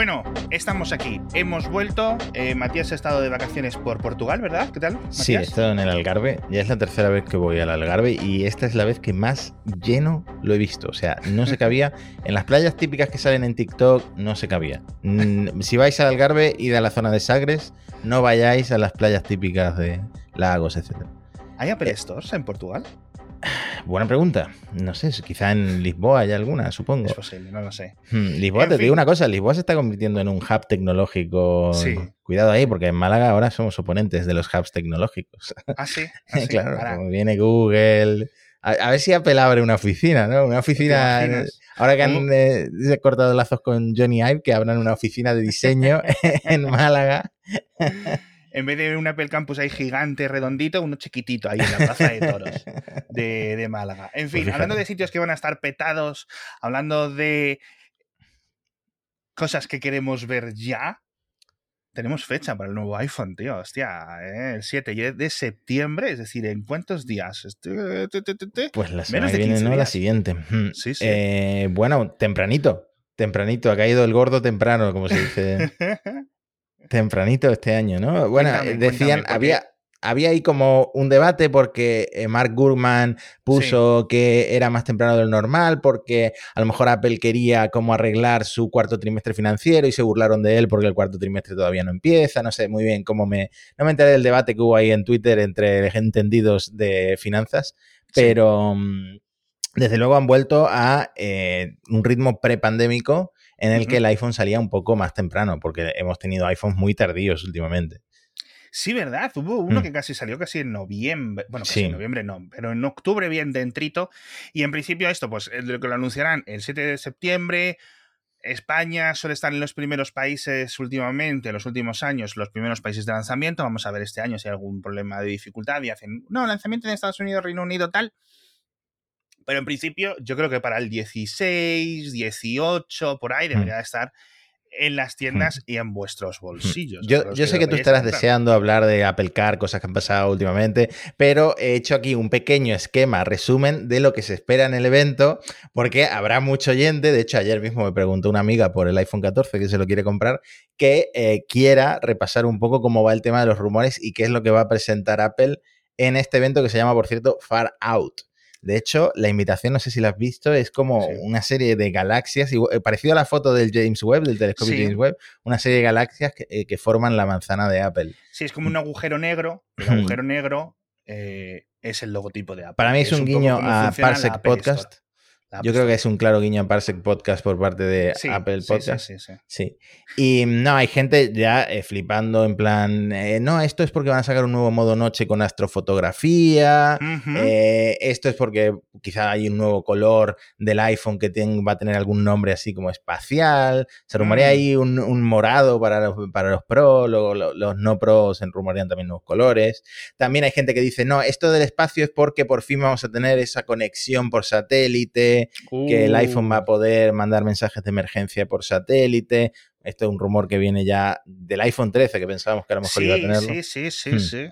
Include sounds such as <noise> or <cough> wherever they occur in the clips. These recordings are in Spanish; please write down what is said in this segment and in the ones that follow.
Bueno, estamos aquí. Hemos vuelto. Eh, Matías ha estado de vacaciones por Portugal, ¿verdad? ¿Qué tal? Sí, he estado en el Algarve. Ya es la tercera vez que voy al Algarve y esta es la vez que más lleno lo he visto. O sea, no se cabía. <laughs> en las playas típicas que salen en TikTok, no se cabía. Mm, si vais al Algarve, id a la zona de Sagres. No vayáis a las playas típicas de lagos, etc. ¿Hay Apple Stores en Portugal? Buena pregunta. No sé, quizá en Lisboa hay alguna, supongo. Es posible, no lo sé. Hmm, Lisboa, te digo una cosa, Lisboa se está convirtiendo en un hub tecnológico. Sí. Cuidado ahí, porque en Málaga ahora somos oponentes de los hubs tecnológicos. Ah, sí. <laughs> Ah, claro, como viene Google. A, ver si Apple abre una oficina, ¿no? Una oficina. Ahora que han eh, cortado lazos con Johnny Ive, que abran una oficina de diseño <laughs> en Málaga en vez de un Apple Campus ahí gigante, redondito, uno chiquitito ahí en la Plaza de Toros de, Málaga. En fin, hablando de sitios que van a estar petados, hablando de cosas que queremos ver ya, tenemos fecha para el nuevo iPhone, tío. Hostia, ¿eh? el 7 de septiembre, es decir, ¿en cuántos días? Pues la semana que viene, no, la siguiente. Hmm. Sí, sí. Eh, bueno, tempranito. Tempranito, ha caído el gordo temprano, como se dice. <laughs> Tempranito este año, ¿no? Bueno, decían, había, había ahí como un debate porque eh, Mark Gurman puso que era más temprano de lo normal, porque a lo mejor Apple quería como arreglar su cuarto trimestre financiero y se burlaron de él porque el cuarto trimestre todavía no empieza. No sé muy bien cómo me. No me enteré del debate que hubo ahí en Twitter entre entendidos de finanzas, pero mm, desde luego han vuelto a eh, un ritmo prepandémico en el que el iPhone salía un poco más temprano, porque hemos tenido iPhones muy tardíos últimamente. Sí, ¿verdad? Hubo uno mm. que casi salió casi en noviembre. Bueno, casi en noviembre no, pero en octubre bien dentrito. Y en principio esto, pues lo que lo anunciarán el 7 de septiembre. España suele estar en los primeros países últimamente, en los últimos años, los primeros países de lanzamiento. Vamos a ver este año si hay algún problema de dificultad y hacen, no, lanzamiento en Estados Unidos, Reino Unido, tal. Pero en principio, yo creo que para el 16, 18, por ahí debería mm. estar en las tiendas y en vuestros bolsillos. Yo, sé que tú estarás deseando hablar de Apple Car, cosas que han pasado últimamente, pero he hecho aquí un pequeño esquema, resumen de lo que se espera en el evento, porque habrá mucho oyente, de hecho ayer mismo me preguntó una amiga por el iPhone 14 que se lo quiere comprar, que eh, quiera repasar un poco cómo va el tema de los rumores y qué es lo que va a presentar Apple en este evento que se llama, por cierto, Far Out. De hecho, la invitación, no sé si la has visto, es como una serie de galaxias, eh, parecido a la foto del James Webb, del telescopio James Webb, una serie de galaxias eh, que, forman la manzana de Apple. Sí, es como un agujero negro. El <laughs> agujero negro eh, es el logotipo de Apple. Para mí es, un, guiño a Parsec Podcast. Yo creo que es un claro guiño a Parsec Podcast por parte de Apple Podcast. Sí, sí, sí, Y no, hay gente ya eh, flipando en plan, eh, no, esto es porque van a sacar un nuevo modo noche con astrofotografía, eh, esto es porque quizá hay un nuevo color del iPhone que va a tener algún nombre así como espacial, se rumorea mm. ahí un, morado para los, para los Pro, luego los, no Pro se rumorean también nuevos colores. También hay gente que dice, no, esto del espacio es porque por fin vamos a tener esa conexión por satélite que el iPhone va a uh. poder mandar mensajes de emergencia por satélite. Esto es un rumor que viene ya del iPhone 13, que pensábamos que a lo mejor iba a tenerlo. Sí, sí, sí, hmm. sí.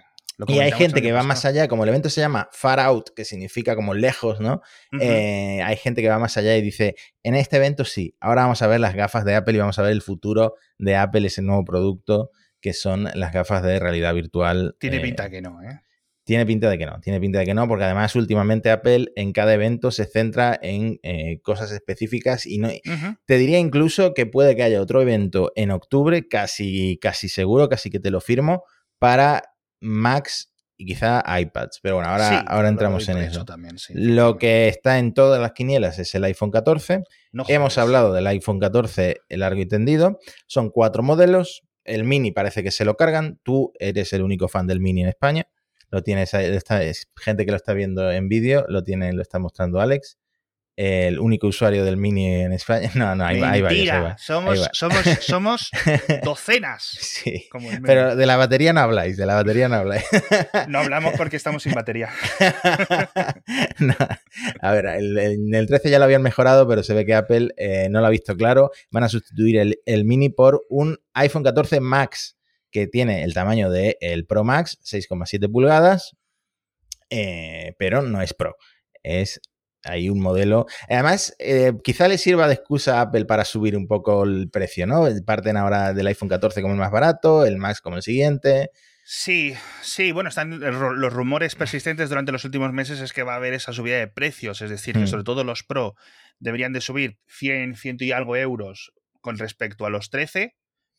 Y hay gente que va más allá, como el evento se llama Far Out, que significa como lejos, ¿no? Eh, hay gente que va más allá y dice, en este evento sí, ahora vamos a ver las gafas de Apple y vamos a ver el futuro de Apple, ese nuevo producto que son las gafas de realidad virtual. Tiene eh, pinta que no, ¿eh? Tiene pinta de que no, tiene pinta de que no, porque además últimamente Apple en cada evento se centra en eh, cosas específicas y no. Te diría incluso que puede que haya otro evento en octubre, casi, casi seguro, casi que te lo firmo, para Macs y quizá iPads. Pero bueno, ahora, ahora entramos en eso. lo que está en todas las quinielas es el iPhone 14. Hemos hablado del iPhone 14 largo y tendido. Son cuatro modelos. El mini parece que se lo cargan. Tú eres el único fan del mini en España lo tiene esta, gente que lo está viendo en vídeo, lo tiene, lo está mostrando Alex. El único usuario del Mini en España. <laughs> No, no, hay, hay varios. somos, somos, <laughs> somos docenas. <laughs> Sí. pero de la batería no habláis, de la batería no habláis. No hablamos porque estamos sin batería. A ver, en el, 13 ya lo habían mejorado, pero se ve que Apple eh, no lo ha visto claro. Van a sustituir el, el Mini por un iPhone 14 Max que tiene el tamaño del el Pro Max, 6,7 pulgadas, eh, pero no es Pro. Es hay un modelo. Además, eh, quizá le sirva de excusa a Apple para subir un poco el precio, ¿no? Parten ahora del iPhone 14 como el más barato, el Max como el siguiente. Sí, sí, bueno, están los rumores persistentes durante los últimos meses es que va a haber esa subida de precios, es decir, que mm. sobre todo los Pro deberían de subir 100, 100 y algo euros con respecto a los 13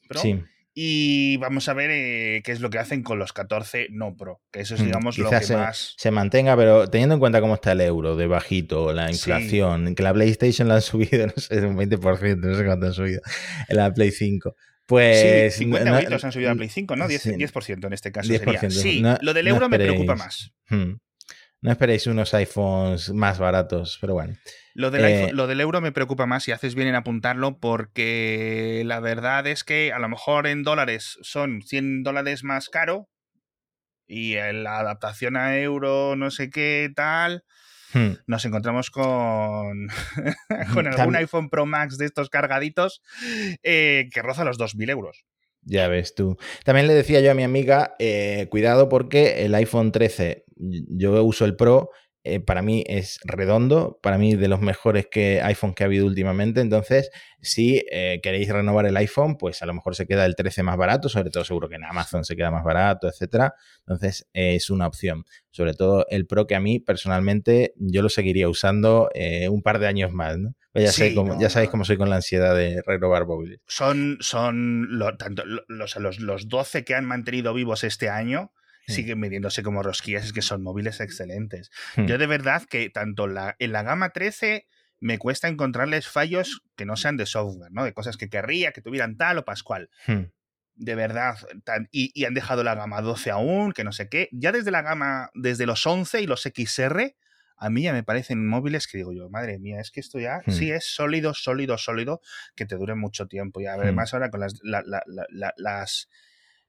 Pro. Sí. Y vamos a ver eh, qué es lo que hacen con los 14 no Pro, que eso es, mm, digamos, lo que se, más. Se mantenga, pero teniendo en cuenta cómo está el euro, de bajito, la inflación, que la PlayStation la han <laughs> subido, no sé, un 20%, no sé cuánto han subido, la Play 5. Pues. Sí, 50 no, han subido a Play 5, ¿no? 10%, en este caso. 10%, Sí, lo del euro me preocupa más. Hmm. No esperéis unos iPhones más baratos, pero bueno. Lo del, eh, lo del, euro me preocupa más y haces bien en apuntarlo porque la verdad es que a lo mejor en dólares son 100 dólares más caro y la adaptación a euro no sé qué tal, hmm. nos encontramos con, <laughs> con algún iPhone Pro Max de estos cargaditos eh, que roza los 2.000 euros. Ya ves tú. También le decía yo a mi amiga, eh, cuidado porque el iPhone 13, yo uso el Pro eh, para mí es redondo, para mí de los mejores que iPhone que ha habido últimamente. Entonces, si eh, queréis renovar el iPhone, pues a lo mejor se queda el 13 más barato, sobre todo seguro que en Amazon se queda más barato, etcétera. Entonces, es una opción. Sobre todo el Pro que a mí personalmente yo lo seguiría usando eh, un par de años más, pues ya, sé ya sabéis cómo soy con la ansiedad de renovar móviles. Son, son tanto, los, los, los 12 que han mantenido vivos este año Hmm. siguen midiéndose como rosquillas, es que son móviles excelentes. Hmm. Yo de verdad que tanto la, en la gama 13 me cuesta encontrarles fallos que no sean de software, ¿no? De cosas que querría que tuvieran tal o pascual. Hmm. De verdad, y, han dejado la gama 12 aún, que no sé qué. Ya desde la gama, desde los 11 y los XR, a mí ya me parecen móviles que digo yo, madre mía, es que esto ya sí es sólido, sólido, sólido, que te dure mucho tiempo. Y además ahora con las, las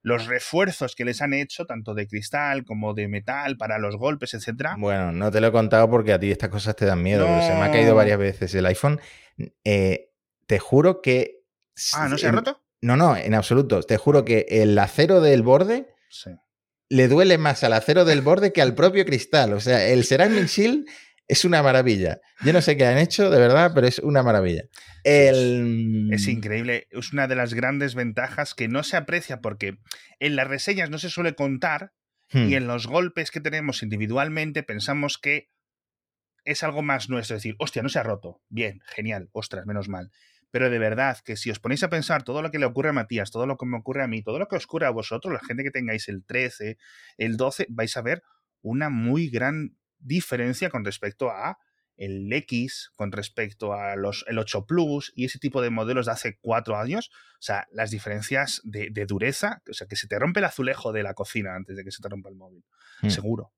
los refuerzos que les han hecho, tanto de cristal como de metal, para los golpes, etcétera. Bueno, no te lo he contado porque a ti estas cosas te dan miedo. Se me ha caído varias veces el iPhone. Eh, te juro que. Ah, ¿no se ha roto? No, no, en absoluto. Te juro que el acero del borde le duele más al acero del borde que al propio cristal. O sea, el Ceramic Shield es una maravilla. Yo no sé qué han hecho, de verdad, pero es una maravilla. Es increíble. Es una de las grandes ventajas que no se aprecia porque en las reseñas no se suele contar y hmm. en los golpes que tenemos individualmente pensamos que es algo más nuestro. Es decir, hostia, no se ha roto. Bien, genial, ostras, menos mal. Pero de verdad que si os ponéis a pensar todo lo que le ocurre a Matías, todo lo que me ocurre a mí, todo lo que os ocurre a vosotros, la gente que tengáis el 13, el 12, vais a ver una muy gran diferencia con respecto a el X, con respecto a los, el 8 Plus y ese tipo de modelos de hace cuatro años. O sea, las diferencias de, dureza, o sea, que se te rompe el azulejo de la cocina antes de que se te rompa el móvil. Hmm. Seguro.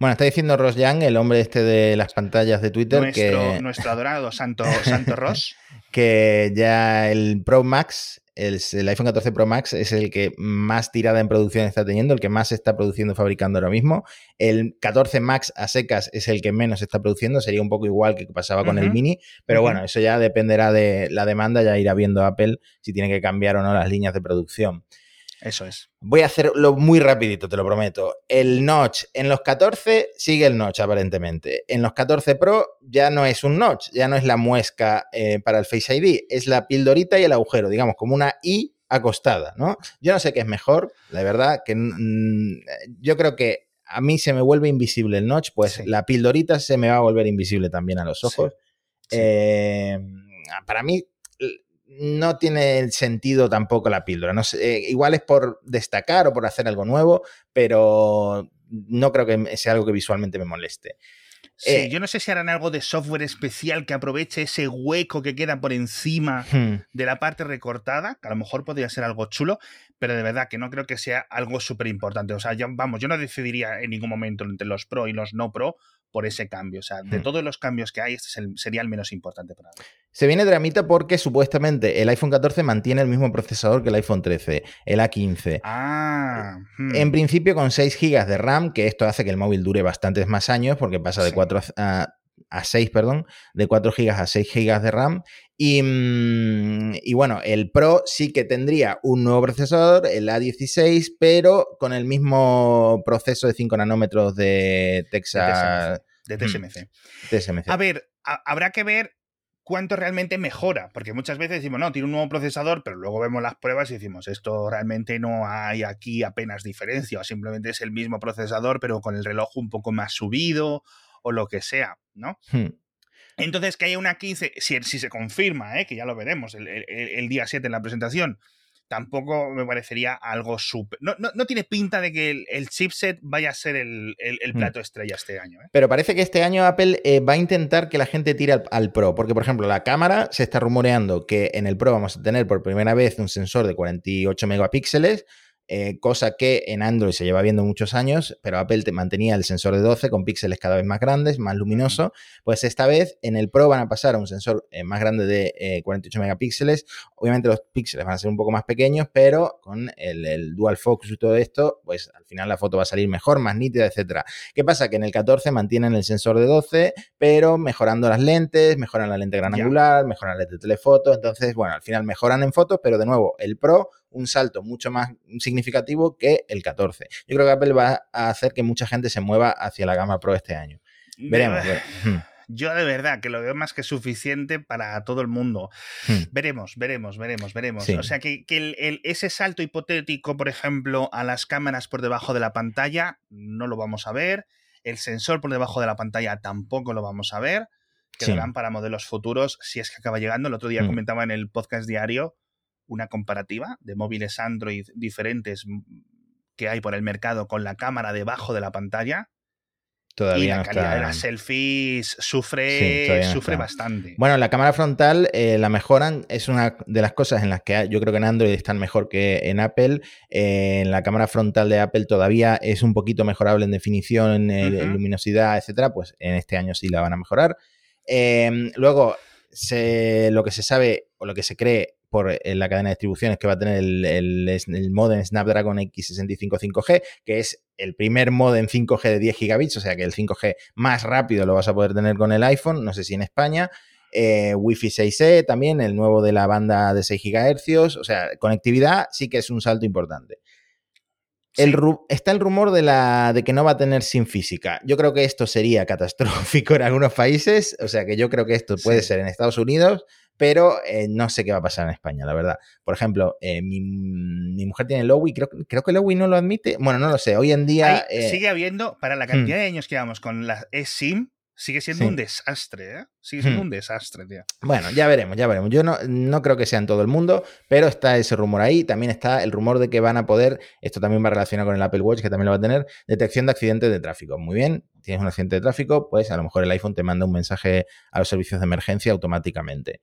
Bueno, está diciendo Ross Young, el hombre este de las pantallas de Twitter, nuestro, que... Nuestro adorado Santo, Santo <laughs> Ross. que ya el Pro Max el, iPhone 14 Pro Max es el que más tirada en producción está teniendo, el que más está produciendo y fabricando ahora mismo. El 14 Max a secas es el que menos está produciendo, sería un poco igual que pasaba con el Mini, pero bueno, eso ya dependerá de la demanda, ya irá viendo Apple si tiene que cambiar o no las líneas de producción. Eso es. Voy a hacerlo muy rapidito, te lo prometo. El notch en los 14 sigue el notch aparentemente. En los 14 Pro ya no es un notch, ya no es la muesca eh, para el Face ID, es la pildorita y el agujero, digamos, como una I acostada, ¿no? Yo no sé qué es mejor, la verdad, que yo creo que a mí se me vuelve invisible el notch, pues la pildorita se me va a volver invisible también a los ojos. Eh, para mí no tiene sentido tampoco la píldora. No sé, eh, igual es por destacar o por hacer algo nuevo, pero no creo que sea algo que visualmente me moleste. Sí, eh, yo no sé si harán algo de software especial que aproveche ese hueco que queda por encima hmm. de la parte recortada, que a lo mejor podría ser algo chulo, pero de verdad que no creo que sea algo súper importante. O sea, vamos, yo no decidiría en ningún momento entre los pro y los no pro por ese cambio. O sea, de hmm. todos los cambios que hay, este sería el menos importante para mí. Se viene dramita porque supuestamente el iPhone 14 mantiene el mismo procesador que el iPhone 13, el A15. Ah, hmm. En principio con 6 GB de RAM, que esto hace que el móvil dure bastantes más años porque pasa de 4 a, a 6, perdón, de 4 GB a 6 GB de RAM. Y, mm, y, bueno, el Pro sí que tendría un nuevo procesador, el A16, pero con el mismo proceso de 5 nanómetros de Texas de TSMC. TSMC. A ver, habrá que ver cuánto realmente mejora, porque muchas veces decimos, no, tiene un nuevo procesador, pero luego vemos las pruebas y decimos, esto realmente no hay aquí apenas diferencia, o simplemente es el mismo procesador, pero con el reloj un poco más subido, o lo que sea, ¿no? Hmm. Entonces, que haya una 15, si, si se confirma, ¿eh? que ya lo veremos el, el día 7 en la presentación, tampoco me parecería algo súper. No, no, tiene pinta de que el, chipset vaya a ser el, mm. plato estrella este año. ¿eh? Pero parece que este año Apple eh, va a intentar que la gente tire al, al, Pro, porque por ejemplo la cámara se está rumoreando que en el Pro vamos a tener por primera vez un sensor de 48 megapíxeles eh, cosa que en Android se lleva viendo muchos años, pero Apple te mantenía el sensor de 12 con píxeles cada vez más grandes, más luminoso, pues esta vez en el Pro van a pasar a un sensor eh, más grande de 48 eh, megapíxeles, obviamente los píxeles van a ser un poco más pequeños, pero con el, dual focus y todo esto, pues al final la foto va a salir mejor, más nítida, etcétera. ¿Qué pasa? Que en el 14 mantienen el sensor de 12, pero mejorando las lentes, mejoran la lente gran angular, mejoran la lente de telefoto, entonces, bueno, al final mejoran en fotos, pero de nuevo, el Pro un salto mucho más significativo que el 14. Yo creo que Apple va a hacer que mucha gente se mueva hacia la gama Pro este año. Veremos. <laughs> Yo de verdad que lo veo más que suficiente para todo el mundo. Hmm. Veremos, veremos, veremos, veremos. O sea que, ese salto hipotético, por ejemplo, a las cámaras por debajo de la pantalla, no lo vamos a ver. El sensor por debajo de la pantalla tampoco lo vamos a ver. Quedarán para modelos futuros si es que acaba llegando. El otro día hmm. comentaba en el podcast diario una comparativa de móviles Android diferentes que hay por el mercado con la cámara debajo de la pantalla. Todavía y la calidad de las selfies sufre, sufre bastante. Bueno, la cámara frontal eh, la mejoran, es una de las cosas en las que yo creo que en Android están mejor que en Apple. Eh, en la cámara frontal de Apple todavía es un poquito mejorable en definición, en, luminosidad, etcétera. Pues en este año sí la van a mejorar. Luego, lo que se sabe o lo que se cree por eh, la cadena de distribuciones que va a tener el, el, modem Snapdragon X65 5G, que es el primer modem 5G de 10 gigabits, o sea que el 5G más rápido lo vas a poder tener con el iPhone, no sé si en España. Eh, Wi-Fi 6E también, el nuevo de la banda de 6 GHz, o sea, conectividad sí que es un salto importante. El está el rumor de, la, de que no va a tener sin física. Yo creo que esto sería <laughs> catastrófico en algunos países, o sea que yo creo que esto puede ser en Estados Unidos, pero eh, no sé qué va a pasar en España, la verdad. Por ejemplo, eh, mi, mujer tiene Lowy, creo, creo que Lowy no lo admite. Bueno, no lo sé. Hoy en día. Eh, sigue habiendo, para la cantidad hmm. de años que llevamos con la eSIM, sigue siendo un desastre, ¿eh? Sigue siendo hmm. un desastre, tío. Bueno, ya veremos, ya veremos. Yo no, no creo que sea en todo el mundo, pero está ese rumor ahí. También está el rumor de que van a poder, esto también va relacionado con el Apple Watch, que también lo va a tener, detección de accidentes de tráfico. Muy bien, tienes un accidente de tráfico, pues a lo mejor el iPhone te manda un mensaje a los servicios de emergencia automáticamente.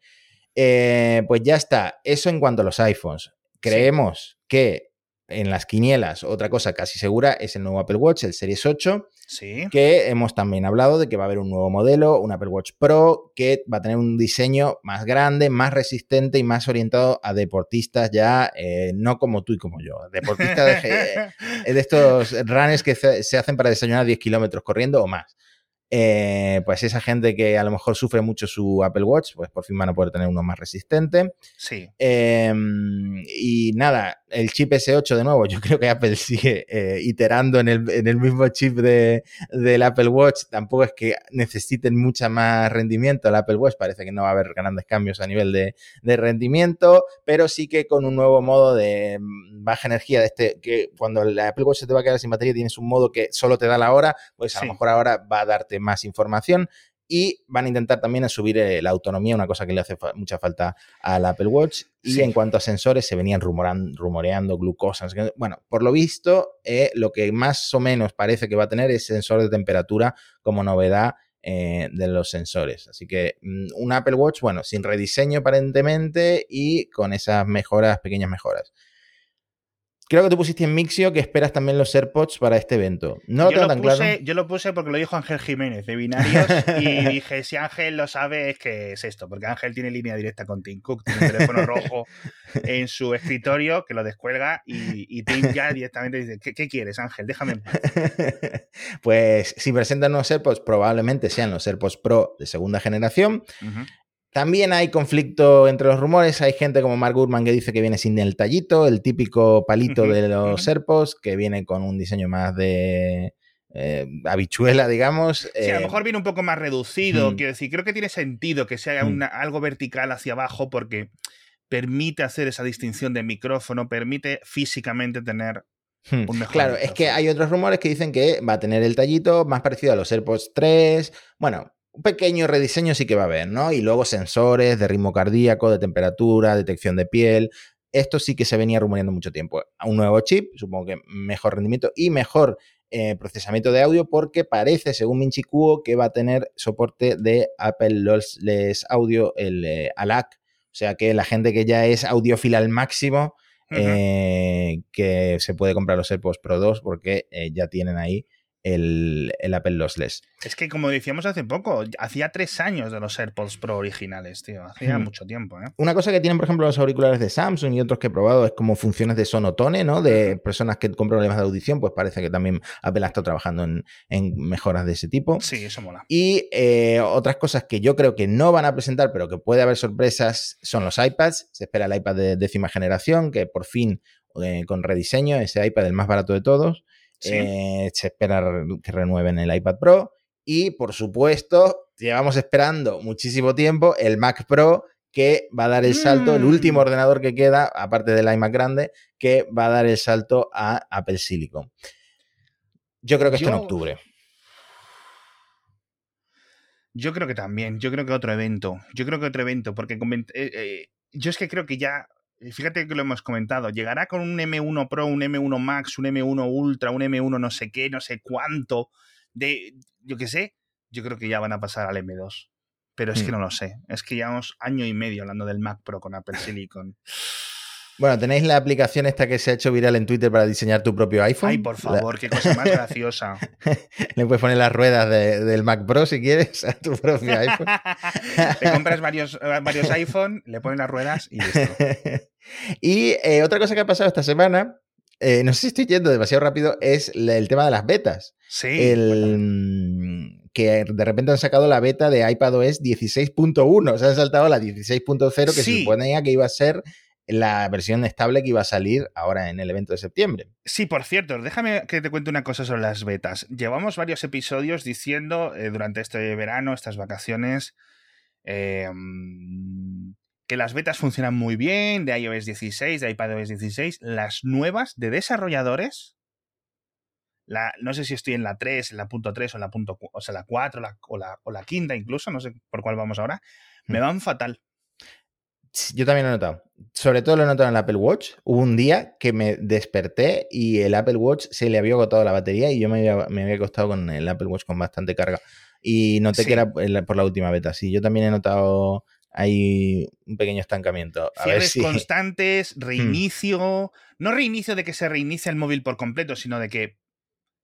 Eh, pues ya está. Eso en cuanto a los iPhones. Creemos que en las quinielas, otra cosa casi segura es el nuevo Apple Watch, el Series 8, sí. que hemos también hablado de que va a haber un nuevo modelo, un Apple Watch Pro, que va a tener un diseño más grande, más resistente y más orientado a deportistas ya, eh, no como tú y como yo, deportistas de, <laughs> de estos runners que se hacen para desayunar 10 kilómetros corriendo o más. Eh, pues esa gente que a lo mejor sufre mucho su Apple Watch, pues por fin van a poder tener uno más resistente. Sí. Em, y nada, el chip S8 de nuevo, <laughs> yo creo que Apple sigue eh, iterando en el, mismo chip de, del Apple Watch. Tampoco es que necesiten mucha más rendimiento. El Apple Watch parece que no va a haber grandes cambios a nivel de, rendimiento, pero sí que con un nuevo modo de mm, baja energía, de este, que cuando el Apple Watch se te va a quedar sin batería, tienes un modo que solo te da la hora, pues a lo mejor ahora va a darte más información y van a intentar también subir eh, la autonomía, una cosa que le hace mucha falta al Apple Watch. Y en cuanto a sensores, se venían rumoreando glucosa. Bueno, por lo visto, eh, lo que más o menos parece que va a tener es sensor de temperatura como novedad eh, de los sensores. Así que mm, un Apple Watch, bueno, sin rediseño aparentemente y con esas mejoras, pequeñas mejoras. Creo que tú pusiste en Mixio que esperas también los AirPods para este evento. No lo tengo tan puse, claro. Yo lo puse porque lo dijo Ángel Jiménez de Binarios <laughs> y dije, si Ángel lo sabe es que es esto, porque Ángel tiene línea directa con Tim Cook, tiene un teléfono <laughs> rojo en su escritorio que lo descuelga y, Tim ya directamente dice, ¿qué, quieres Ángel? Déjame en paz. <laughs> pues si presentan los AirPods probablemente sean los AirPods Pro de segunda generación. También hay conflicto entre los rumores. Hay gente como Mark Gurman que dice que viene sin el tallito, el típico palito de los AirPods, que viene con un diseño más de eh, habichuela, digamos. Sí, a lo mejor viene un poco más reducido. Quiero decir, creo que tiene sentido que sea algo vertical hacia abajo porque permite hacer esa distinción de micrófono, permite físicamente tener Hmm. Claro, es que hay otros rumores que dicen que va a tener el tallito más parecido a los AirPods 3. Bueno, un pequeño rediseño sí que va a haber, ¿no? Y luego sensores de ritmo cardíaco, de temperatura, detección de piel. Esto sí que se venía rumoreando mucho tiempo. Un nuevo chip, supongo que mejor rendimiento y mejor eh, procesamiento de audio porque parece, según Minchi Kuo, que va a tener soporte de Apple Lossless Audio, el eh, ALAC. O sea que la gente que ya es audiófila al máximo eh, que se puede comprar los AirPods Pro 2 porque ya tienen ahí el, Apple Lossless. Es que, como decíamos hace poco, hacía tres años de los AirPods Pro originales, tío. Hacía hmm. mucho tiempo, ¿eh? Una cosa que tienen, por ejemplo, los auriculares de Samsung y otros que he probado es como funciones de sonotone, ¿no? De personas que con problemas de audición, pues parece que también Apple ha estado trabajando en, mejoras de ese tipo. Sí, eso mola. Y eh, otras cosas que yo creo que no van a presentar, pero que puede haber sorpresas, son los iPads. Se espera el iPad de décima generación, que por fin, eh, con rediseño, ese iPad el más barato de todos. Eh, se espera que renueven el iPad Pro. Y por supuesto, llevamos esperando muchísimo tiempo el Mac Pro que va a dar el salto, el último mm. ordenador que queda, aparte del iMac grande, que va a dar el salto a Apple Silicon. Yo creo que esto en octubre. Yo creo que también, yo creo que otro evento, yo creo que otro evento, porque eh, eh, yo es que creo que ya fíjate que lo hemos comentado, llegará con un M1 Pro, un M1 Max, un M1 Ultra, un M1 no sé qué, no sé cuánto, de, yo qué sé, yo creo que ya van a pasar al M2. Pero es que hmm. no lo sé, es que llevamos año y medio hablando del Mac Pro con Apple Silicon. <laughs> Bueno, tenéis la aplicación esta que se ha hecho viral en Twitter para diseñar tu propio iPhone. Ay, por favor, qué cosa más graciosa. <laughs> Le puedes poner las ruedas del Mac Pro si quieres a tu propio iPhone. <laughs> Te compras varios, eh, varios iPhone, le pones las ruedas y listo. <laughs> y eh, otra cosa que ha pasado esta semana, eh, no sé si estoy yendo demasiado rápido, es el tema de las betas. Sí. El, que de repente han sacado la beta de iPadOS 16.1. Se han saltado la 16.0 que se suponía que iba a ser la versión estable que iba a salir ahora en el evento de septiembre. Sí, por cierto, déjame que te cuente una cosa sobre las betas. Llevamos varios episodios diciendo eh, durante este verano, estas vacaciones, em, que las betas funcionan muy bien, de iOS 16, de iPadOS 16. Las nuevas de desarrolladores, la, no sé si estoy en la 3, en la punto 3 o en la punto, o sea, la 4 o, la, o la quinta incluso, no sé por cuál vamos ahora, me hmm. van fatal. Yo también lo he notado. Sobre todo lo he notado en el Apple Watch. Hubo un día que me desperté y el Apple Watch se le había agotado la batería y yo me había, me había acostado con el Apple Watch con bastante carga. Y noté que era por la última beta. Sí, yo también he notado ahí un pequeño estancamiento. A ver si... constantes, <laughs> hmm. reinicio. No reinicio de que se reinicie el móvil por completo, sino de que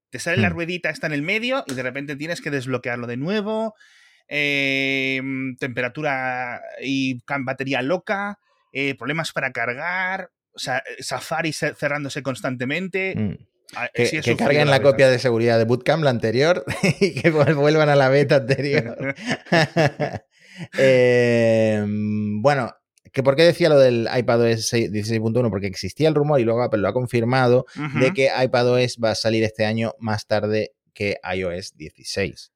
te sale la hmm. ruedita, está en el medio y de repente tienes que desbloquearlo de nuevo Em, temperatura y batería loca, eh, problemas para cargar, o sea, eh, Safari cerrándose constantemente. Mm. Ah, que, carguen la, copia de seguridad de Bootcamp, la anterior, <laughs> y que vuelvan a la beta anterior. <laughs> Em, bueno, que ¿por qué decía lo del iPadOS 16.1? Porque existía el rumor y luego Apple lo ha confirmado de que iPadOS va a salir este año más tarde que iOS 16.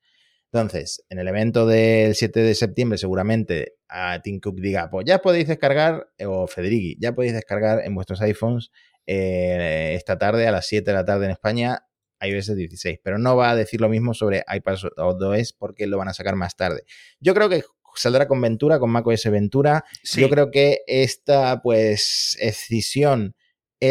Entonces, en el evento del 7 de septiembre, seguramente a Tim Cook diga, pues ya podéis descargar, o Federighi, ya podéis descargar en vuestros iPhones eh, esta tarde a las 7 de la tarde en España iOS 16, pero no va a decir lo mismo sobre iPadOS porque lo van a sacar más tarde. Yo creo que saldrá con Ventura, con macOS Ventura. Yo creo que esta pues escisión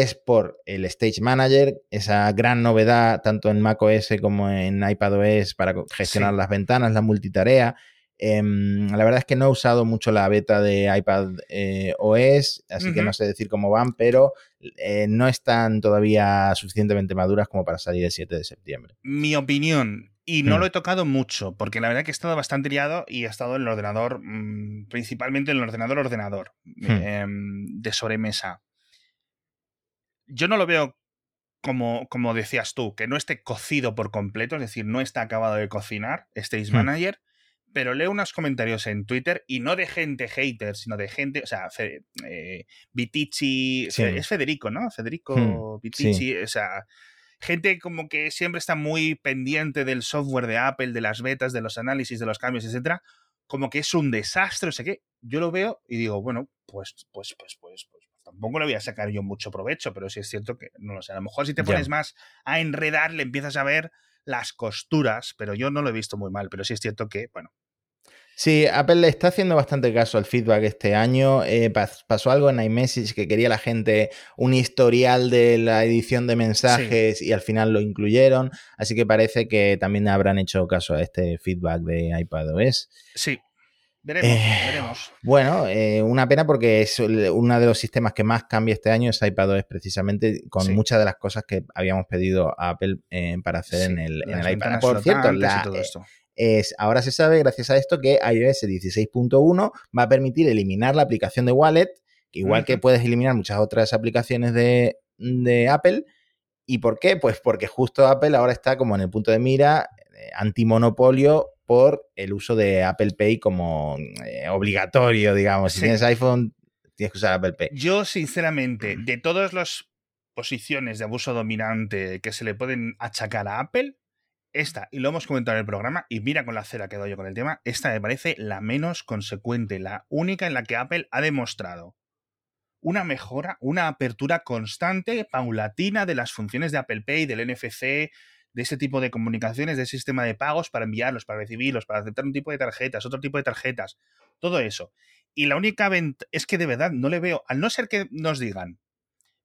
es por el Stage Manager, esa gran novedad tanto en macOS como en iPadOS para gestionar las ventanas, la multitarea. Em, la verdad es que no he usado mucho la beta de iPad eh, OS, así que no sé decir cómo van, pero eh, no están todavía suficientemente maduras como para salir el 7 de septiembre. Mi opinión, y no mm. lo he tocado mucho, porque la verdad que he estado bastante liado y he estado en el ordenador, mm, principalmente en el ordenador ordenador, hmm. em, de sobremesa yo no lo veo como, como decías tú, que no esté cocido por completo, es decir, no está acabado de cocinar Stage hmm. Manager, pero leo unos comentarios en Twitter y no de gente hater, sino de gente, o sea, eh, Vitici, es Federico, ¿no? Federico hmm, o sea, gente como que siempre está muy pendiente del software de Apple, de las betas, de los análisis, de los cambios, etcétera, como que es un desastre, o sea que yo lo veo y digo, bueno, pues, pues, pues, pues, tampoco le voy a sacar yo mucho provecho, pero sí es cierto que, no lo sé, a lo mejor si te pones más a enredar, le empiezas a ver las costuras, pero yo no lo he visto muy mal, pero sí es cierto que, bueno, Sí, Apple le está haciendo bastante caso al feedback este año. Eh, pasó algo en iMessage que quería la gente un historial de la edición de mensajes y al final lo incluyeron. Así que parece que también habrán hecho caso a este feedback de iPadOS. Sí. Veremos, eh, veremos. Bueno, eh, una pena porque es uno de los sistemas que más cambia este año es iPadOS precisamente con muchas de las cosas que habíamos pedido a Apple para hacer en el, en el iPad. Por cierto, la, todo esto es, ahora se sabe, gracias a esto, que iOS 16.1 va a permitir eliminar la aplicación de Wallet, igual que puedes eliminar muchas otras aplicaciones de, Apple. ¿Y por qué? Pues porque justo Apple ahora está como en el punto de mira eh, antimonopolio por el uso de Apple Pay como eh, obligatorio, digamos. Si tienes iPhone, tienes que usar Apple Pay. Yo, sinceramente, de todas las posiciones de abuso dominante que se le pueden achacar a Apple, esta, y lo hemos comentado en el programa, y mira con la cera que doy yo con el tema, esta me parece la menos consecuente, la única en la que Apple ha demostrado una mejora, una apertura constante, paulatina de las funciones de Apple Pay, del NFC, de ese tipo de comunicaciones, del sistema de pagos para enviarlos, para recibirlos, para aceptar un tipo de tarjetas, otro tipo de tarjetas, todo eso. Y la única venta es que de verdad no le veo, al no ser que nos digan,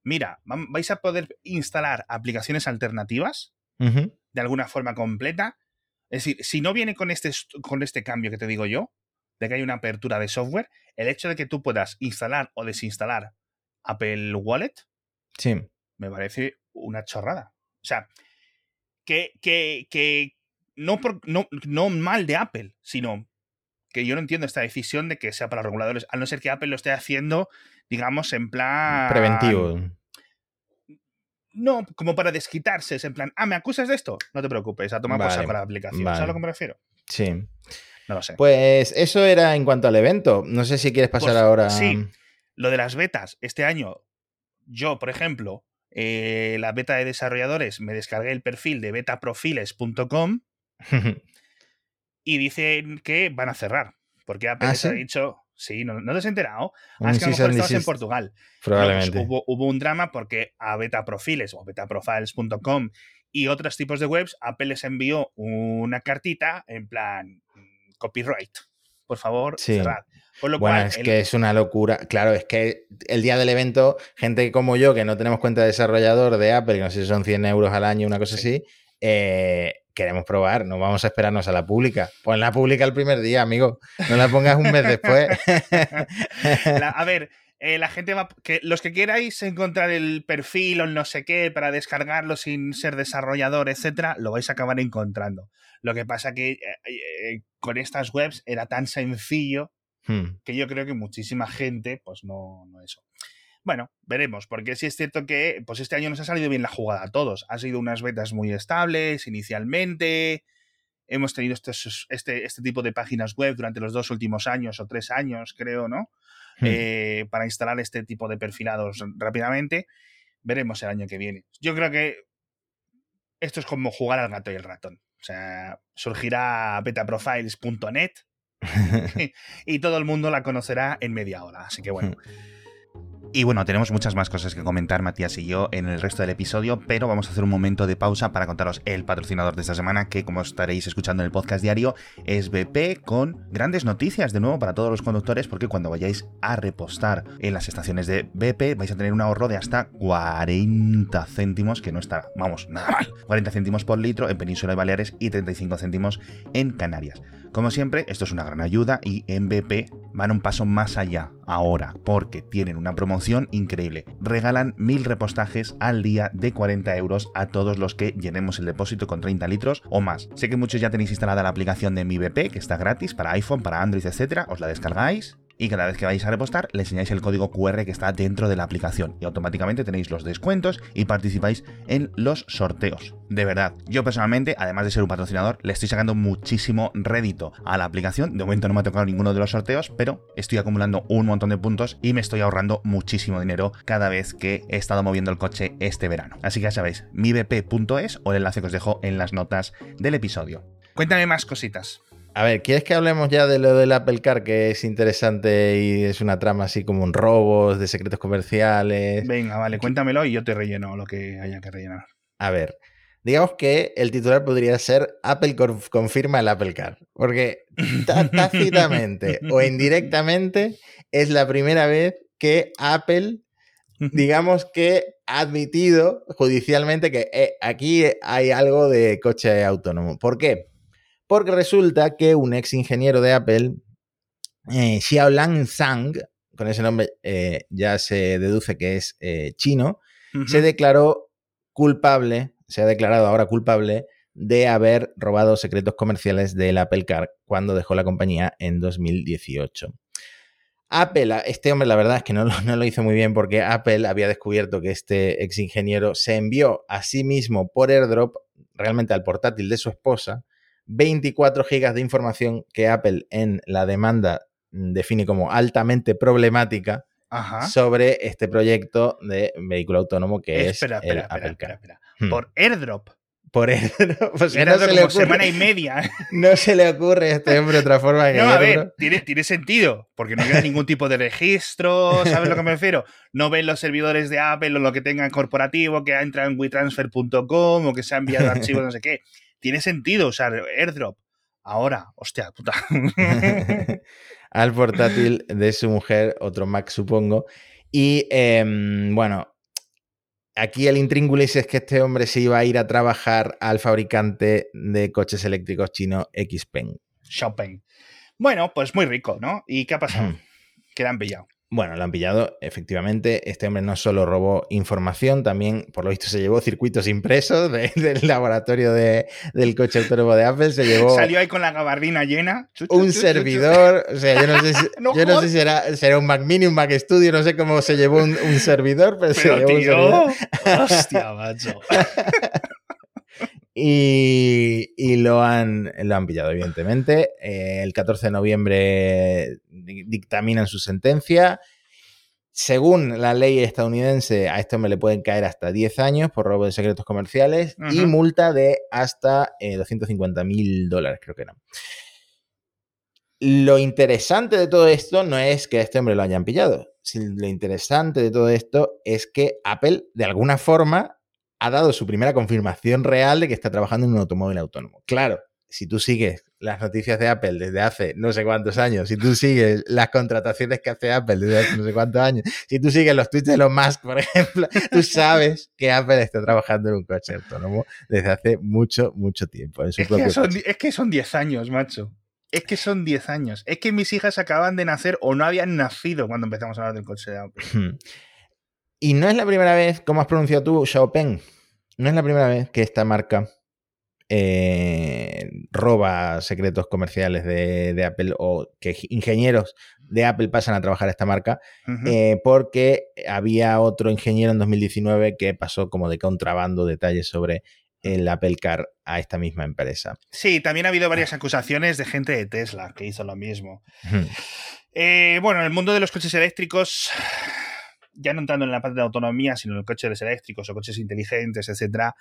mira, vais a poder instalar aplicaciones alternativas, de alguna forma completa. Es decir, si no viene con este, con este cambio que te digo yo, de que hay una apertura de software, el hecho de que tú puedas instalar o desinstalar Apple Wallet, sí. me parece una chorrada. O sea, que, que, que no, por, no, no mal de Apple, sino que yo no entiendo esta decisión de que sea para los reguladores, a no ser que Apple lo esté haciendo, digamos, en plan... Preventivo. No, como para desquitarse, es en plan, ah, ¿me acusas de esto? No te preocupes, a tomar por saco la aplicación. ¿Sabes a lo que me refiero? Sí. No lo sé. Pues eso era en cuanto al evento. No sé si quieres pasar pues, ahora. Sí, lo de las betas. Este año, yo, por ejemplo, eh, la beta de desarrolladores, me descargué el perfil de betaprofiles.com <laughs> y dicen que van a cerrar. Porque Apple ¿Ah, ha dicho, Sí, no, no te has enterado. Ah, es que a lo mejor estabas en Portugal. Pues Probablemente. hubo, hubo, un drama porque a Betaprofiles o betaprofiles.com y otros tipos de webs, Apple les envió una cartita en plan mm, copyright. Por favor, cerrad. bueno, es que es una locura. Claro, es que el día del evento, gente como yo, que no tenemos cuenta de desarrollador de Apple, que no sé si son 100 euros al año, una cosa así, eh, queremos probar, no vamos a esperarnos a la pública. Pon la pública el primer día, amigo. No la pongas un mes después. <laughs> a ver, eh, la gente va. Que, los que queráis encontrar el perfil o no sé qué para descargarlo sin ser desarrollador, etcétera, lo vais a acabar encontrando. Lo que pasa que eh, con estas webs era tan sencillo hmm. que yo creo que muchísima gente, pues no, no eso. Bueno, veremos, porque sí es cierto que pues este año nos ha salido bien la jugada a todos. Ha sido unas betas muy estables inicialmente. Hemos tenido este, este, este tipo de páginas web durante los dos últimos años o tres años, creo, ¿no? Hmm. Eh, para instalar este tipo de perfilados rápidamente. Veremos el año que viene. Yo creo que esto es como jugar al gato y el ratón. O sea, surgirá betaprofiles.net <laughs> <laughs> y todo el mundo la conocerá en media hora. Así que bueno. <laughs> Y bueno, tenemos muchas más cosas que comentar Matías y yo en el resto del episodio, pero vamos a hacer un momento de pausa para contaros el patrocinador de esta semana, que como estaréis escuchando en el podcast diario, es BP con grandes noticias de nuevo para todos los conductores, porque cuando vayáis a repostar en las estaciones de BP vais a tener un ahorro de hasta 40 céntimos, que no está, vamos, nada mal. 40 céntimos por litro en Península de Baleares y 35 céntimos en Canarias. Como siempre, esto es una gran ayuda y en BP van un paso más allá ahora, porque tienen una promoción increíble. Regalan mil repostajes al día de 40 euros a todos los que llenemos el depósito con 30 litros o más. Sé que muchos ya tenéis instalada la aplicación de mi BP, que está gratis para iPhone, para Android, etcétera. Os la descargáis y cada vez que vais a repostar le enseñáis el código QR que está dentro de la aplicación y automáticamente tenéis los descuentos y participáis en los sorteos. De verdad, yo personalmente, además de ser un patrocinador, le estoy sacando muchísimo rédito a la aplicación. De momento no me ha tocado ninguno de los sorteos, pero estoy acumulando un montón de puntos y me estoy ahorrando muchísimo dinero cada vez que he estado moviendo el coche este verano. Así que ya sabéis, mibp.es o el enlace que os dejo en las notas del episodio. Cuéntame más cositas. A ver, ¿quieres que hablemos ya de lo del Apple Car, que es interesante y es una trama así como un robo, de secretos comerciales? Venga, vale, cuéntamelo y yo te relleno lo que haya que rellenar. A ver, digamos que el titular podría ser Apple confirma el Apple Car, porque <laughs> tácitamente o indirectamente es la primera vez que Apple, digamos que ha admitido judicialmente que eh, aquí hay algo de coche autónomo. ¿Por qué? Porque resulta que un ex ingeniero de Apple, eh, Xiaolang Zhang, con ese nombre eh, ya se deduce que es eh, chino, se declaró culpable, se ha declarado ahora culpable de haber robado secretos comerciales del Apple Car cuando dejó la compañía en 2018. Apple, este hombre la verdad es que no, no, lo hizo muy bien porque Apple había descubierto que este ex ingeniero se envió a sí mismo por airdrop realmente al portátil de su esposa 24 gigas de información que Apple en la demanda define como altamente problemática sobre este proyecto de vehículo autónomo que es el Apple Car. Hmm. Por airdrop. Por airdrop. <laughs> Pues no se le ocurre, semana y media. <laughs> No se le ocurre a este hombre otra forma que No, a ver, tiene, tiene, sentido, porque no queda ningún tipo de registro, ¿sabes lo que me refiero? No ven los servidores de Apple o lo que tengan corporativo que entra en WeTransfer.com o que se ha enviado archivos, no sé qué tiene sentido usar airdrop. Ahora, hostia, puta. <laughs> Al portátil de su mujer, otro Mac, supongo. Y em, bueno, aquí el intríngulis es que este hombre se iba a ir a trabajar al fabricante de coches eléctricos chino Xpeng. Shopping. Bueno, pues muy rico, ¿no? ¿Y qué ha pasado? Que le han pillado. Bueno, lo han pillado, efectivamente. Este hombre no solo robó información, también, por lo visto, se llevó circuitos impresos <laughs> del laboratorio del coche autónomo de Apple. Se llevó. Salió ahí con la gabardina llena. un servidor. O sea, yo no sé si, <laughs> yo no sé si será, un Mac Mini, un Mac Studio, no sé cómo se llevó un, servidor, pero, se llevó un servidor. Hostia, macho. <laughs> Y, lo, han, lo han pillado, evidentemente. Eh, el 14 de noviembre dictaminan su sentencia. Según la ley estadounidense, a este hombre le pueden caer hasta 10 años por robo de secretos comerciales y multa de hasta 250 eh, mil dólares, creo que no. Lo interesante de todo esto no es que a este hombre lo hayan pillado. Lo interesante de todo esto es que Apple, de alguna forma, ha dado su primera confirmación real de que está trabajando en un automóvil autónomo. Claro, si tú sigues las noticias de Apple desde hace no sé cuántos años, si tú sigues las contrataciones que hace Apple desde hace no sé cuántos años, si tú sigues los tweets de los Musk, por <laughs> ejemplo, tú sabes que Apple está trabajando en un coche autónomo desde hace mucho, mucho tiempo. es, que son, es que son 10 años, macho. Es que son 10 años. Es que mis hijas acaban de nacer o no habían nacido cuando empezamos a hablar del coche de Apple. Y no es la primera vez, como has pronunciado tú, Xiaopeng, no es la primera vez que esta marca eh, roba secretos comerciales de, Apple o que ingenieros de Apple pasan a trabajar a esta marca, eh, porque había otro ingeniero en 2019 que pasó como de contrabando detalles sobre el Apple Car a esta misma empresa. Sí, también ha habido varias acusaciones de gente de Tesla que hizo lo mismo. Eh, bueno, en el mundo de los coches eléctricos ya no entrando en la parte de autonomía, sino en coches eléctricos o coches inteligentes, etcétera,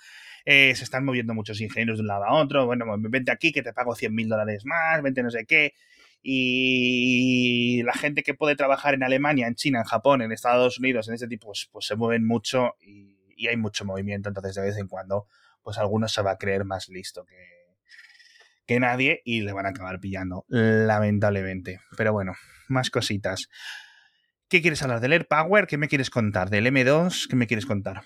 eh, se están moviendo muchos ingenieros de un lado a otro. Bueno, pues, vente aquí que te pago 100 mil dólares más, vente no sé qué. Y la gente que puede trabajar en Alemania, en China, en Japón, en Estados Unidos, en este tipo, pues, pues se mueven mucho y, hay mucho movimiento. Entonces, de vez en cuando, pues algunos se va a creer más listo que, que nadie y le van a acabar pillando, lamentablemente. Pero bueno, más cositas. ¿Qué quieres hablar? ¿Del AirPower? ¿Qué me quieres contar? ¿Del M2? ¿Qué me quieres contar?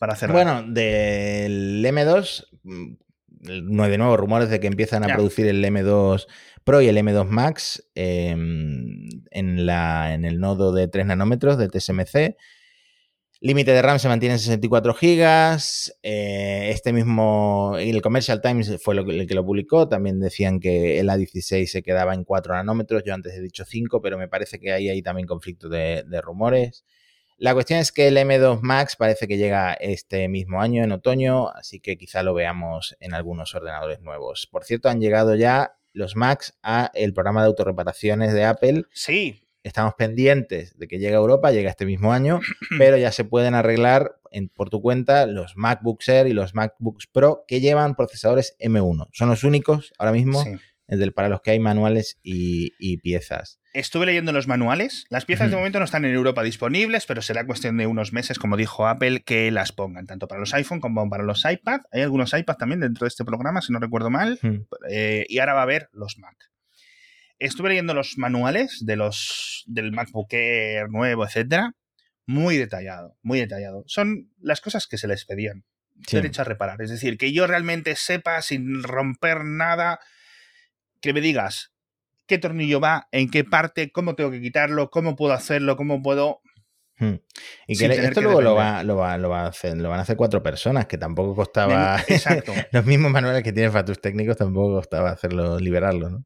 Para hacerlo. Bueno, del M2, mm, no hay de nuevo rumores de que empiezan a producir el M2 Pro y el M2 Max em, en, la, en el nodo de 3 nanómetros de TSMC. Límite de RAM se mantiene en 64 GB. Eh, este mismo, el Commercial Times fue el que lo publicó. También decían que el A16 se quedaba en 4 nanómetros. Yo antes he dicho 5, pero me parece que ahí hay también conflicto de, rumores. La cuestión es que el M2 Max parece que llega este mismo año, en otoño, así que quizá lo veamos en algunos ordenadores nuevos. Por cierto, han llegado ya los Macs a el programa de autorreparaciones de Apple. Sí, Estamos pendientes de que llegue a Europa, llega este mismo año, <clears throat> pero ya se pueden arreglar por tu cuenta los MacBooks Air y los MacBooks Pro que llevan procesadores M1. Son los únicos ahora mismo para los que hay manuales y, piezas. Estuve leyendo los manuales. Las piezas de momento no están en Europa disponibles, pero será cuestión de unos meses, como dijo Apple, que las pongan, tanto para los iPhone como para los iPad. Hay algunos iPad también dentro de este programa, si no recuerdo mal. Eh, y ahora va a haber los Mac estuve leyendo los manuales de los del MacBook Air nuevo, etcétera, muy detallado, muy detallado. Son las cosas que se les pedían. Derecho a reparar. Es decir, que yo realmente sepa sin romper nada, que me digas qué tornillo va, en qué parte, cómo tengo que quitarlo, cómo puedo hacerlo, cómo puedo. Hmm. Y que esto luego lo, va, lo, va, lo, va a hacer, lo van a hacer cuatro personas, que tampoco costaba. Exacto. <laughs> los mismos manuales que tienen Fatus técnicos tampoco costaba hacerlo, liberarlo, ¿no?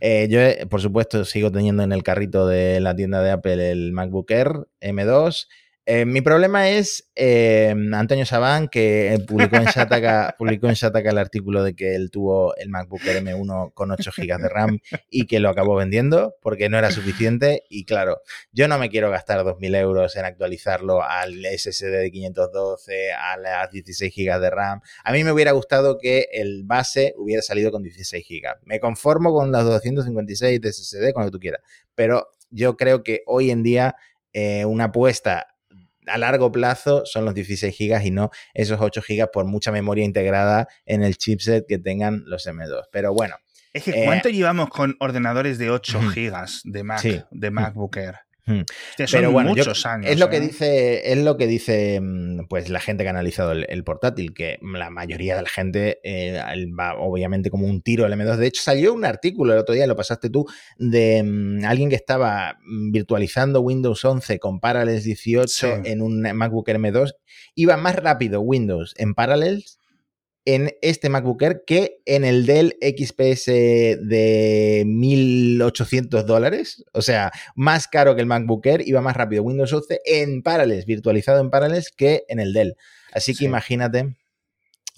Eh, yo, eh, por supuesto, sigo teniendo en el carrito de la tienda de Apple el MacBook Air M2 eh, mi problema es eh, Antonio Sabán, que publicó en, Shataka, <laughs> publicó en Shataka el artículo de que él tuvo el MacBook Air M1 con 8 GB de RAM y que lo acabó vendiendo porque no era suficiente. Y claro, yo no me quiero gastar 2.000 euros en actualizarlo al SSD de 512, a las 16 GB de RAM. A mí me hubiera gustado que el base hubiera salido con 16 GB. Me conformo con las 256 de SSD, con lo que tú quieras. Pero yo creo que hoy en día eh, una apuesta a largo plazo son los 16 GB y no esos 8 GB por mucha memoria integrada en el chipset que tengan los M2. Pero bueno. Es que ¿cuánto eh, llevamos con ordenadores de 8 GB de Mac, de MacBook Air? Hmm. Pero bueno, muchos años. Es lo que ¿eh? dice, es lo que dice mm, pues la gente que ha analizado el, portátil, que la mayoría de la gente eh, va obviamente como un tiro al M2. De hecho, salió un artículo el otro día, lo pasaste tú, de mm, alguien que estaba mm, virtualizando Windows 11 con Parallels 18 en un MacBook M2. Iba más rápido Windows en Parallels en este MacBook Air que en el Dell XPS de 1800 dólares. O sea, más caro que el MacBook Air, iba más rápido Windows 11 en Parallels, virtualizado en Parallels, que en el Dell. Así que imagínate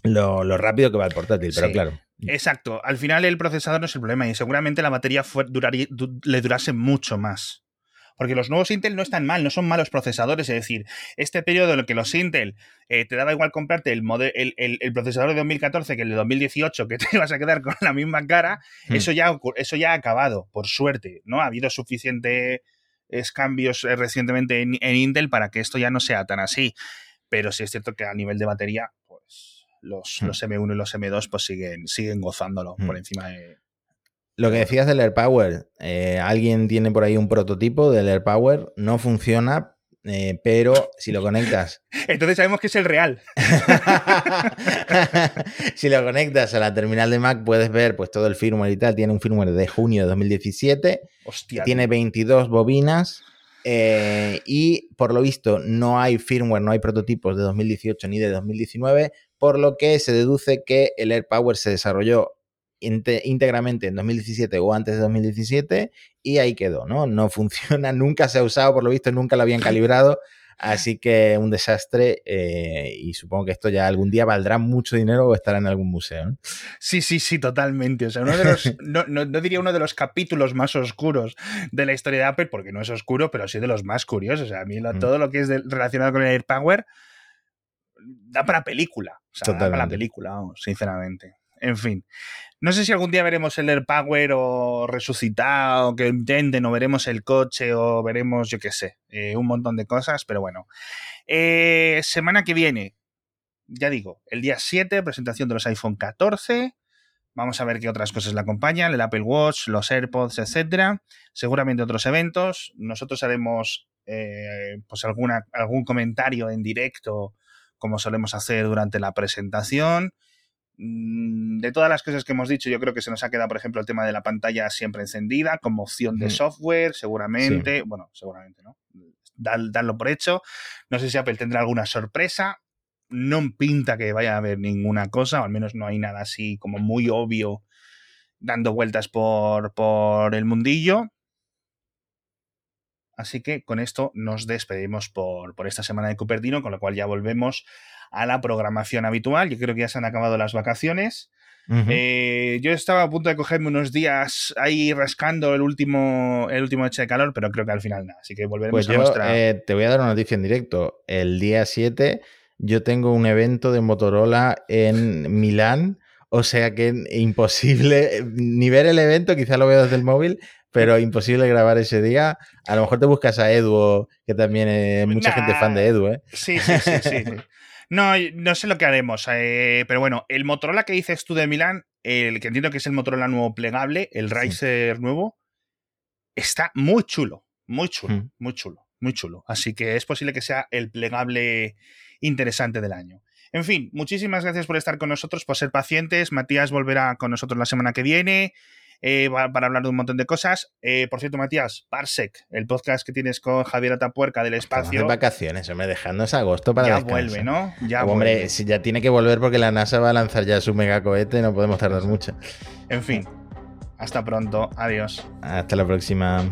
lo, rápido que va el portátil, pero claro. Exacto. Al final el procesador no es el problema y seguramente la batería le durase mucho más. Porque los nuevos Intel no están mal, no son malos procesadores. Es decir, este periodo en el que los Intel eh, te daba igual comprarte el, el, procesador de 2014 que el de 2018, que <laughs> te ibas a quedar con la misma cara, hmm. eso, ya, eso ya ha acabado, por suerte. ¿no? Ha habido suficientes cambios eh, recientemente en, Intel para que esto ya no sea tan así. Pero sí es cierto que a nivel de batería, pues los, hmm. los M1 y los M2 pues siguen, siguen gozándolo por hmm. encima de, lo que decías del AirPower, eh, alguien tiene por ahí un prototipo del AirPower, no funciona, eh, pero si lo conectas. <laughs> Entonces sabemos que es el real. <laughs> si lo conectas a la terminal de Mac, puedes ver pues todo el firmware y tal. Tiene un firmware de junio de 2017. Hostia. Tiene 22 bobinas. Eh, y por lo visto no hay firmware, no hay prototipos de 2018 ni de 2019, por lo que se deduce que el AirPower se desarrolló íntegramente en 2017 o antes de 2017 y ahí quedó, ¿no? No <laughs> funciona, nunca se ha usado, por lo visto, nunca lo habían <laughs> calibrado. Así que un desastre eh, y supongo que esto ya algún día valdrá mucho dinero o estará en algún museo. Sí, sí, sí, totalmente. O sea, uno de los, <laughs> no, no, diría uno de los capítulos más oscuros de la historia de Apple, porque no es oscuro, pero sí de los más curiosos. O sea, a mí mm. todo lo que es relacionado con el AirPower da para película. O sea, da para la película, sinceramente. En fin. No sé si algún día veremos el AirPower o resucitado, que intenten, o veremos el coche, o veremos, yo qué sé, eh, un montón de cosas, pero bueno. Eh, semana que viene, ya digo, el día 7, presentación de los iPhone 14. Vamos a ver qué otras cosas le acompañan, el Apple Watch, los AirPods, etcétera. Seguramente otros eventos. Nosotros haremos eh, pues alguna, algún comentario en directo, como solemos hacer durante la presentación. Mm, de todas las cosas que hemos dicho, yo creo que se nos ha quedado, por ejemplo, el tema de la pantalla siempre encendida como opción de software, seguramente. Bueno, seguramente no. darlo por hecho. No sé si Apple tendrá alguna sorpresa. No pinta que vaya a haber ninguna cosa, o al menos no hay nada así como muy obvio dando vueltas por, por el mundillo. Así que con esto nos despedimos por, por, esta semana de Cupertino, con lo cual ya volvemos a la programación habitual. Yo creo que ya se han acabado las vacaciones. Eh, yo estaba a punto de cogerme unos días ahí rascando el último, el último de calor, pero creo que al final nada. Así que volveremos pues a nuestra. Eh, te voy a dar una noticia en directo. El día 7 yo tengo un evento de Motorola en Milán. O sea que imposible <laughs> ni ver el evento, quizá lo veo desde el móvil, pero imposible grabar ese día. A lo mejor te buscas a Edu, que también es mucha gente fan de Edu, ¿eh? Sí, sí, sí, sí. <laughs> No, no sé lo que haremos, eh, pero bueno, el Motorola que dices tú de Milán, el que entiendo que es el Motorola nuevo plegable, el Riser nuevo, está muy chulo, muy chulo, mm. muy chulo, muy chulo. Así que es posible que sea el plegable interesante del año. En fin, muchísimas gracias por estar con nosotros, por ser pacientes. Matías volverá con nosotros la semana que viene. Eh, para hablar de un montón de cosas. Eh, por cierto, Matías, Parsec, el podcast que tienes con Javier Atapuerca del espacio. De vacaciones, hombre, dejando ese agosto para Ya vuelve, ¿no? Ya hombre, si ya tiene que volver porque la NASA va a lanzar ya su megacohete, no podemos tardar mucho. En fin, hasta pronto. Adiós. Hasta la próxima.